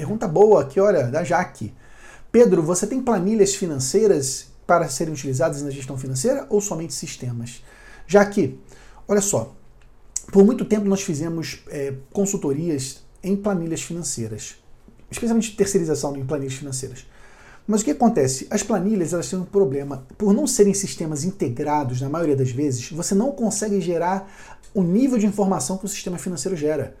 Pergunta boa aqui, olha, da Jaque. Pedro, você tem planilhas financeiras para serem utilizadas na gestão financeira ou somente sistemas? Jaque, olha só, por muito tempo nós fizemos é, consultorias em planilhas financeiras, especialmente terceirização em planilhas financeiras. Mas o que acontece? As planilhas elas têm um problema. Por não serem sistemas integrados, na maioria das vezes, você não consegue gerar o nível de informação que o sistema financeiro gera.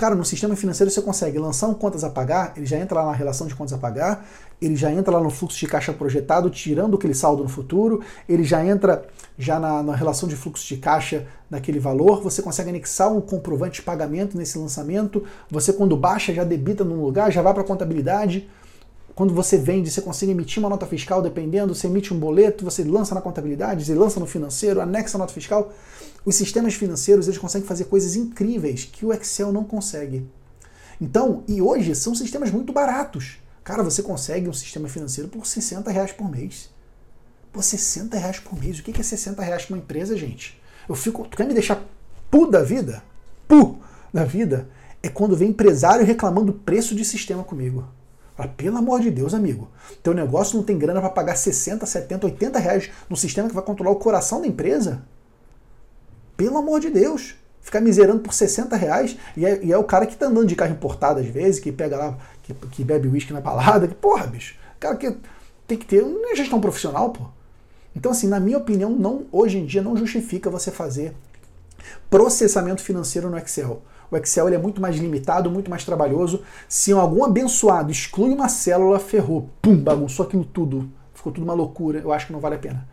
Cara, no sistema financeiro você consegue lançar um contas a pagar, ele já entra lá na relação de contas a pagar, ele já entra lá no fluxo de caixa projetado, tirando aquele saldo no futuro, ele já entra já na, na relação de fluxo de caixa naquele valor, você consegue anexar um comprovante de pagamento nesse lançamento, você quando baixa já debita num lugar, já vai para a contabilidade. Quando você vende, você consegue emitir uma nota fiscal, dependendo, você emite um boleto, você lança na contabilidade, você lança no financeiro, anexa a nota fiscal. Os sistemas financeiros eles conseguem fazer coisas incríveis que o Excel não consegue. Então, e hoje são sistemas muito baratos. Cara, você consegue um sistema financeiro por 60 reais por mês. Por 60 reais por mês. O que é 60 reais para uma empresa, gente? Eu fico. Tu quer me deixar pu da vida? Pu da vida? É quando vem empresário reclamando preço de sistema comigo. Fala, pelo amor de Deus, amigo. Teu negócio não tem grana para pagar 60, 70, 80 reais no sistema que vai controlar o coração da empresa? Pelo amor de Deus. Ficar miserando por 60 reais e é, e é o cara que tá andando de carro importado às vezes, que pega lá, que, que bebe uísque na balada, que, porra, bicho, cara que tem que ter uma gestão profissional, pô. Então, assim, na minha opinião, não, hoje em dia não justifica você fazer processamento financeiro no Excel. O Excel ele é muito mais limitado, muito mais trabalhoso. Se algum abençoado exclui uma célula, ferrou. Pum, bagunçou aquilo tudo. Ficou tudo uma loucura. Eu acho que não vale a pena.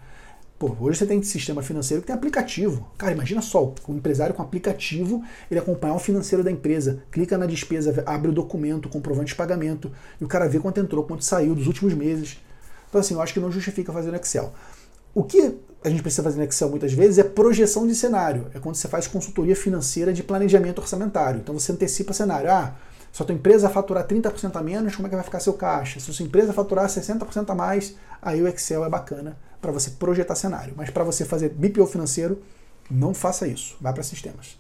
Pô, hoje você tem sistema financeiro que tem aplicativo. Cara, imagina só, o empresário com aplicativo, ele acompanhar o financeiro da empresa, clica na despesa, abre o documento, comprovante de pagamento, e o cara vê quanto entrou, quanto saiu dos últimos meses. Então, assim, eu acho que não justifica fazer no Excel. O que a gente precisa fazer no Excel muitas vezes é projeção de cenário. É quando você faz consultoria financeira de planejamento orçamentário. Então você antecipa cenário. Ah, se a tua empresa faturar 30% a menos, como é que vai ficar seu caixa? Se a sua empresa faturar 60% a mais, aí o Excel é bacana para você projetar cenário. Mas para você fazer BPO financeiro, não faça isso. Vá para sistemas.